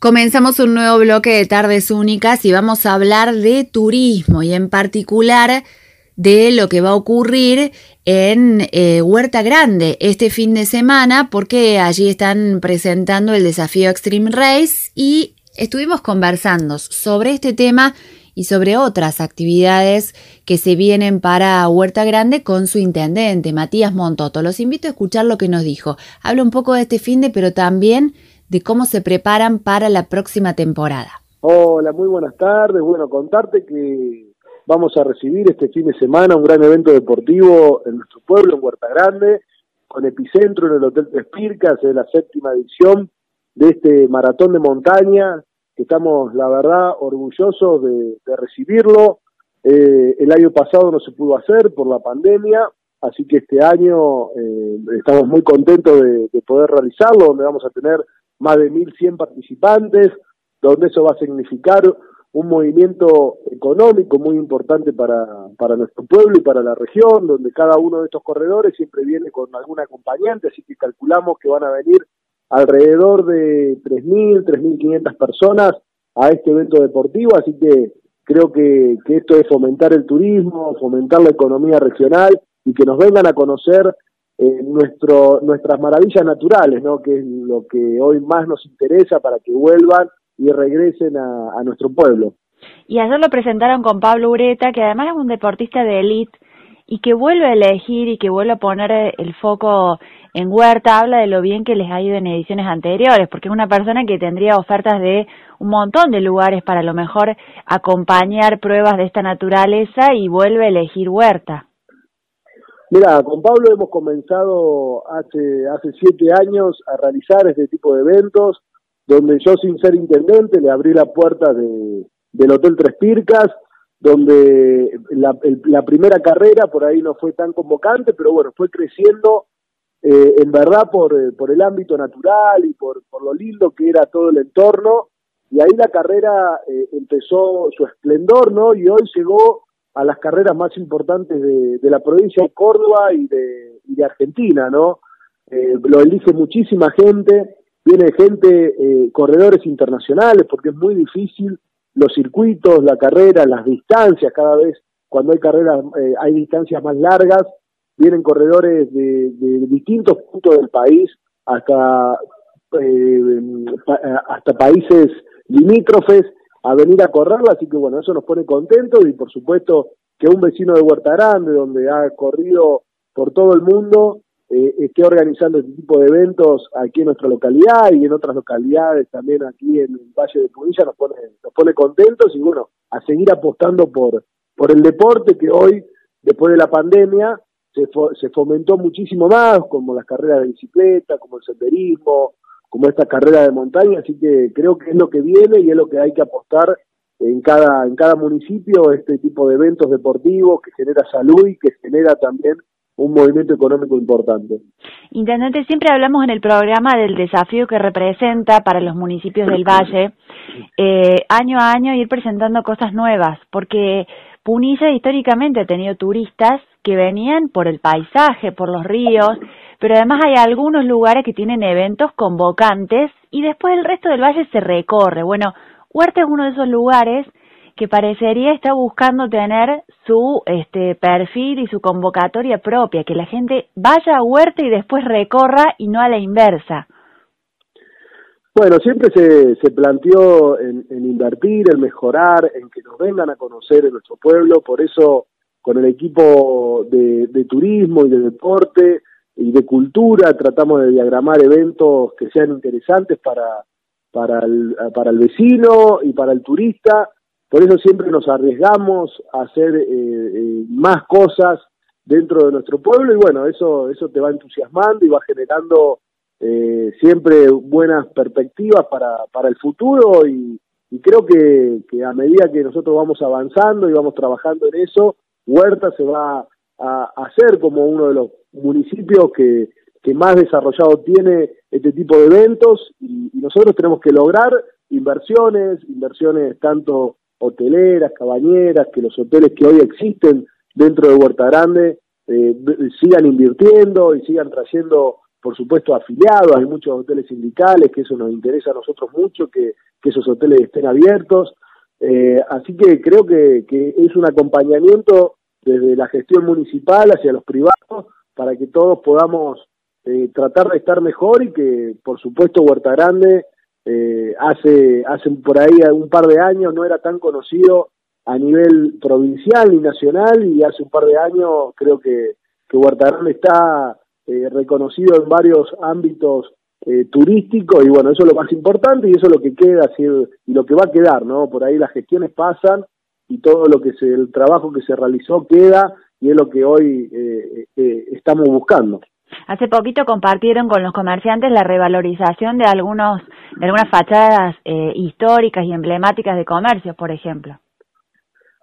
Comenzamos un nuevo bloque de tardes únicas y vamos a hablar de turismo y en particular de lo que va a ocurrir en eh, Huerta Grande este fin de semana porque allí están presentando el desafío Extreme Race y estuvimos conversando sobre este tema y sobre otras actividades que se vienen para Huerta Grande con su intendente, Matías Montoto. Los invito a escuchar lo que nos dijo. Habla un poco de este fin de, pero también de cómo se preparan para la próxima temporada. Hola, muy buenas tardes. Bueno, contarte que vamos a recibir este fin de semana un gran evento deportivo en nuestro pueblo, en Huerta Grande, con epicentro en el Hotel Tres Pircas, es la séptima edición de este maratón de montaña, estamos, la verdad, orgullosos de, recibirlo. Eh, el año pasado no se pudo hacer por la pandemia, así que este año eh, estamos muy contentos de, de poder realizarlo, donde vamos a tener más de 1.100 participantes, donde eso va a significar un movimiento económico muy importante para, para nuestro pueblo y para la región, donde cada uno de estos corredores siempre viene con algún acompañante, así que calculamos que van a venir alrededor de 3.000, 3.500 personas a este evento deportivo, así que creo que, que esto es fomentar el turismo, fomentar la economía regional y que nos vengan a conocer eh, nuestro, nuestras maravillas naturales, ¿no? que es lo que hoy más nos interesa para que vuelvan y regresen a, nuestro pueblo. Y ayer lo presentaron con Pablo Ureta, que además es un deportista de élite y que vuelve a elegir y que vuelve a poner el foco en Huerta, habla de lo bien que les ha ido en ediciones anteriores, porque es una persona que tendría ofertas de un montón de lugares para a lo mejor acompañar pruebas de esta naturaleza y vuelve a elegir Huerta. Mira, con Pablo hemos comenzado hace, hace siete años a realizar este tipo de eventos, donde yo sin ser intendente le abrí la puerta de, del Hotel Tres Pircas, donde la, primera carrera por ahí no fue tan convocante, pero bueno, fue creciendo eh, en verdad por, eh, por el ámbito natural y por, por lo lindo que era todo el entorno, y ahí la carrera eh, empezó su esplendor, ¿no? Y hoy llegó a las carreras más importantes de, la provincia de Córdoba y de, Argentina, ¿no? Eh, lo elige muchísima gente, viene gente, eh, corredores internacionales, porque es muy difícil los circuitos, la carrera, las distancias, cada vez cuando hay carreras, eh, hay distancias más largas, vienen corredores de, distintos puntos del país, hasta, eh, hasta países limítrofes, a venir a correrla, así que bueno, eso nos pone contentos y por supuesto que un vecino de Huerta Grande, donde ha corrido por todo el mundo, eh, esté organizando este tipo de eventos aquí en nuestra localidad y en otras localidades también aquí en el Valle de Punilla nos pone, nos pone contentos y bueno, a seguir apostando por, por el deporte que hoy, después de la pandemia, se, se fomentó muchísimo más, como las carreras de bicicleta, como el senderismo, como esta carrera de montaña, así que creo que es lo que viene y es lo que hay que apostar en cada, en cada municipio, este tipo de eventos deportivos que genera salud y que genera también un movimiento económico importante. Intendente, siempre hablamos en el programa del desafío que representa para los municipios del Valle, eh, año a año ir presentando cosas nuevas, porque Punilla históricamente ha tenido turistas que venían por el paisaje, por los ríos, pero además hay algunos lugares que tienen eventos convocantes y después el resto del valle se recorre. Bueno, Huerta es uno de esos lugares que parecería estar buscando tener su este perfil y su convocatoria propia, que la gente vaya a Huerta y después recorra y no a la inversa. Bueno, siempre se, se planteó en, en, invertir, en mejorar, en que nos vengan a conocer en nuestro pueblo, por eso con el equipo de, turismo y de deporte y de cultura, tratamos de diagramar eventos que sean interesantes para, para, el, para el vecino y para el turista, por eso siempre nos arriesgamos a hacer eh, eh, más cosas dentro de nuestro pueblo y bueno, eso, eso te va entusiasmando y va generando eh, siempre buenas perspectivas para, para el futuro y, y creo que, que a medida que nosotros vamos avanzando y vamos trabajando en eso, Huerta se va a hacer como uno de los municipios que, más desarrollado tiene este tipo de eventos y, nosotros tenemos que lograr inversiones, inversiones tanto hoteleras, cabañeras, que los hoteles que hoy existen dentro de Huerta Grande eh, sigan invirtiendo y sigan trayendo por supuesto, afiliados, hay muchos hoteles sindicales, que eso nos interesa a nosotros mucho, que, esos hoteles estén abiertos. Eh, así que creo que es un acompañamiento desde la gestión municipal hacia los privados para que todos podamos eh, tratar de estar mejor y que, por supuesto, Huerta Grande eh, hace, hace por ahí un par de años no era tan conocido a nivel provincial y nacional y hace un par de años creo que, que Huerta Grande está eh, reconocido en varios ámbitos eh, turísticos y bueno, eso es lo más importante y eso es lo que queda y lo que va a quedar, ¿no? Por ahí las gestiones pasan y todo lo que se, el trabajo que se realizó queda y es lo que hoy eh, eh, estamos buscando. Hace poquito compartieron con los comerciantes la revalorización de algunos de algunas fachadas eh, históricas y emblemáticas de comercios, por ejemplo.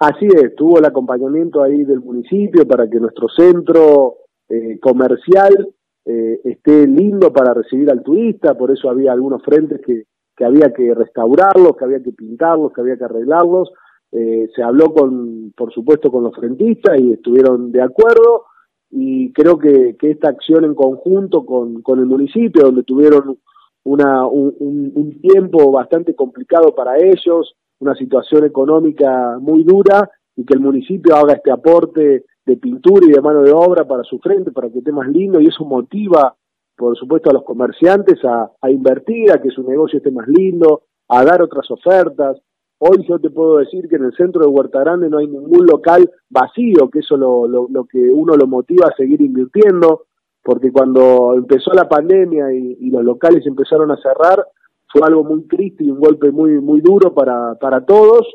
Así es, tuvo el acompañamiento ahí del municipio para que nuestro centro eh, comercial eh, esté lindo para recibir al turista, por eso había algunos frentes que, que había que restaurarlos, que había que pintarlos, que había que arreglarlos. Eh, se habló con, por supuesto, con los frentistas y estuvieron de acuerdo y creo que, que esta acción en conjunto con, con el municipio, donde tuvieron una, un, tiempo bastante complicado para ellos, una situación económica muy dura, y que el municipio haga este aporte de pintura y de mano de obra para su frente, para que esté más lindo, y eso motiva, por supuesto, a los comerciantes a, a invertir, a que su negocio esté más lindo, a dar otras ofertas, Hoy yo te puedo decir que en el centro de Huerta Grande no hay ningún local vacío, que eso lo, lo, lo que uno lo motiva a seguir invirtiendo, porque cuando empezó la pandemia y, los locales empezaron a cerrar, fue algo muy triste y un golpe muy, muy duro para, para todos.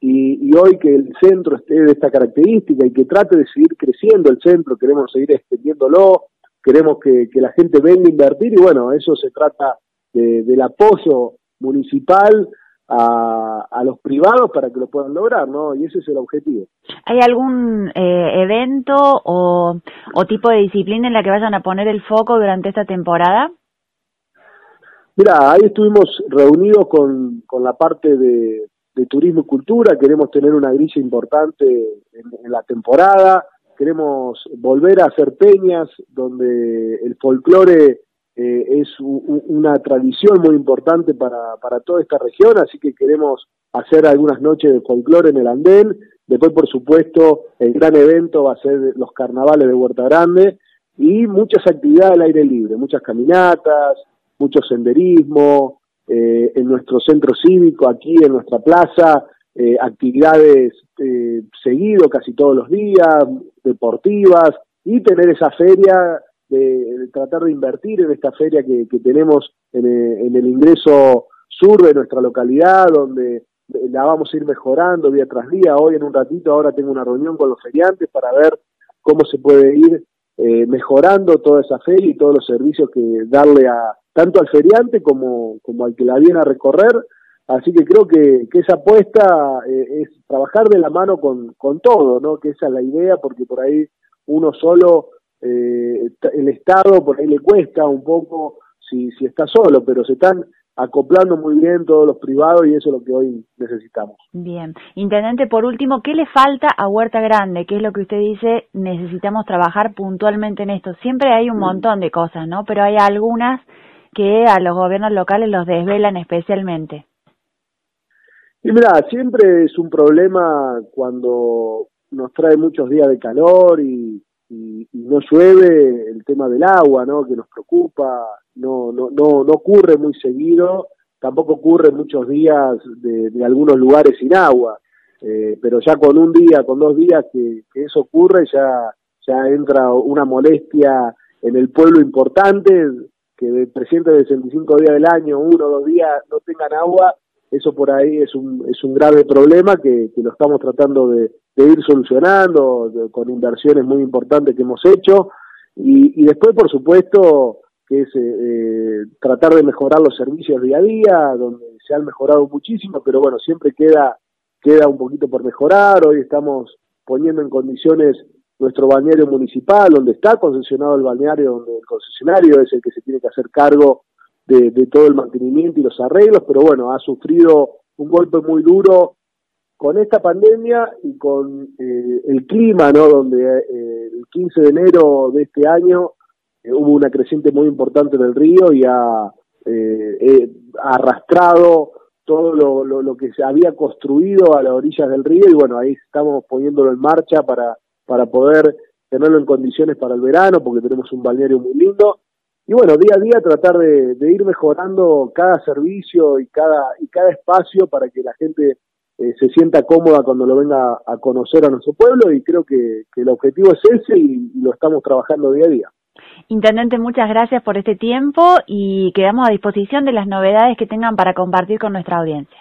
Y, y, hoy que el centro esté de esta característica y que trate de seguir creciendo el centro, queremos seguir extendiéndolo, queremos que, que la gente venga a invertir y bueno, eso se trata de, del apoyo municipal a, a, los privados para que lo puedan lograr, ¿no? Y ese es el objetivo. ¿Hay algún eh, evento o, o tipo de disciplina en la que vayan a poner el foco durante esta temporada? Mira, ahí estuvimos reunidos con, con la parte de, de turismo y cultura, queremos tener una grilla importante en, en la temporada, queremos volver a hacer peñas donde el folclore eh, es una tradición muy importante para, para toda esta región, así que queremos hacer algunas noches de folclore en el andén. Después, por supuesto, el gran evento va a ser los carnavales de Huerta Grande y muchas actividades al aire libre, muchas caminatas, mucho senderismo, eh, en nuestro centro cívico, aquí en nuestra plaza, eh, actividades eh, seguido casi todos los días, deportivas, y tener esa feria de, tratar de invertir en esta feria que, que tenemos en el, en el, ingreso sur de nuestra localidad, donde la vamos a ir mejorando día tras día. Hoy en un ratito, ahora tengo una reunión con los feriantes para ver cómo se puede ir eh, mejorando toda esa feria y todos los servicios que darle a tanto al feriante como, como al que la viene a recorrer. Así que creo que, que esa apuesta eh, es trabajar de la mano con, con todo, ¿no? Que esa es la idea, porque por ahí uno solo eh, el Estado por ahí le cuesta un poco si, si está solo, pero se están acoplando muy bien todos los privados y eso es lo que hoy necesitamos. Bien. Intendente, por último, ¿qué le falta a Huerta Grande? ¿Qué es lo que usted dice? Necesitamos trabajar puntualmente en esto. Siempre hay un montón de cosas, ¿no? Pero hay algunas que a los gobiernos locales los desvelan especialmente. Y mira, siempre es un problema cuando nos trae muchos días de calor y, no llueve, el tema del agua, ¿no? Que nos preocupa, no, no, no, no ocurre muy seguido, tampoco ocurre muchos días de, algunos lugares sin agua, eh, pero ya con un día, con dos días que, eso ocurre, ya, ya entra una molestia en el pueblo importante, que de 365 días del año, uno o dos días no tengan agua, eso por ahí es un, es un grave problema que lo estamos tratando de, de ir solucionando con inversiones muy importantes que hemos hecho. Y, y después por supuesto que es eh, tratar de mejorar los servicios día a día donde se han mejorado muchísimo pero bueno siempre queda queda un poquito por mejorar. Hoy estamos poniendo en condiciones nuestro balneario municipal donde está concesionado el balneario donde el concesionario es el que se tiene que hacer cargo de todo el mantenimiento y los arreglos pero bueno ha sufrido un golpe muy duro con esta pandemia y con eh, el clima, ¿no? Donde eh, el 15 de enero de este año hubo una creciente muy importante del río y ha arrastrado todo lo, que se había construido a las orillas del río y bueno, ahí estamos poniéndolo en marcha para, para poder tenerlo en condiciones para el verano, porque tenemos un balneario muy lindo. Y bueno, día a día tratar de, ir mejorando cada servicio y cada, y cada espacio para que la gente eh, se sienta cómoda cuando lo venga a conocer a nuestro pueblo y creo que, que el objetivo es ese y lo estamos trabajando día a día. Intendente, muchas gracias por este tiempo y quedamos a disposición de las novedades que tengan para compartir con nuestra audiencia.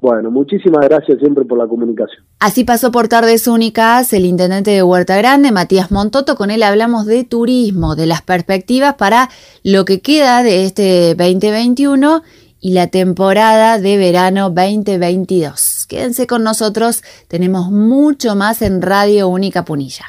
Bueno, muchísimas gracias siempre por la comunicación. Así pasó por Tardes Únicas el intendente de Huerta Grande, Matías Montoto. Con él hablamos de turismo, de las perspectivas para lo que queda de este 2021 y la temporada de verano 2022. Quédense con nosotros, tenemos mucho más en Radio Única Punilla.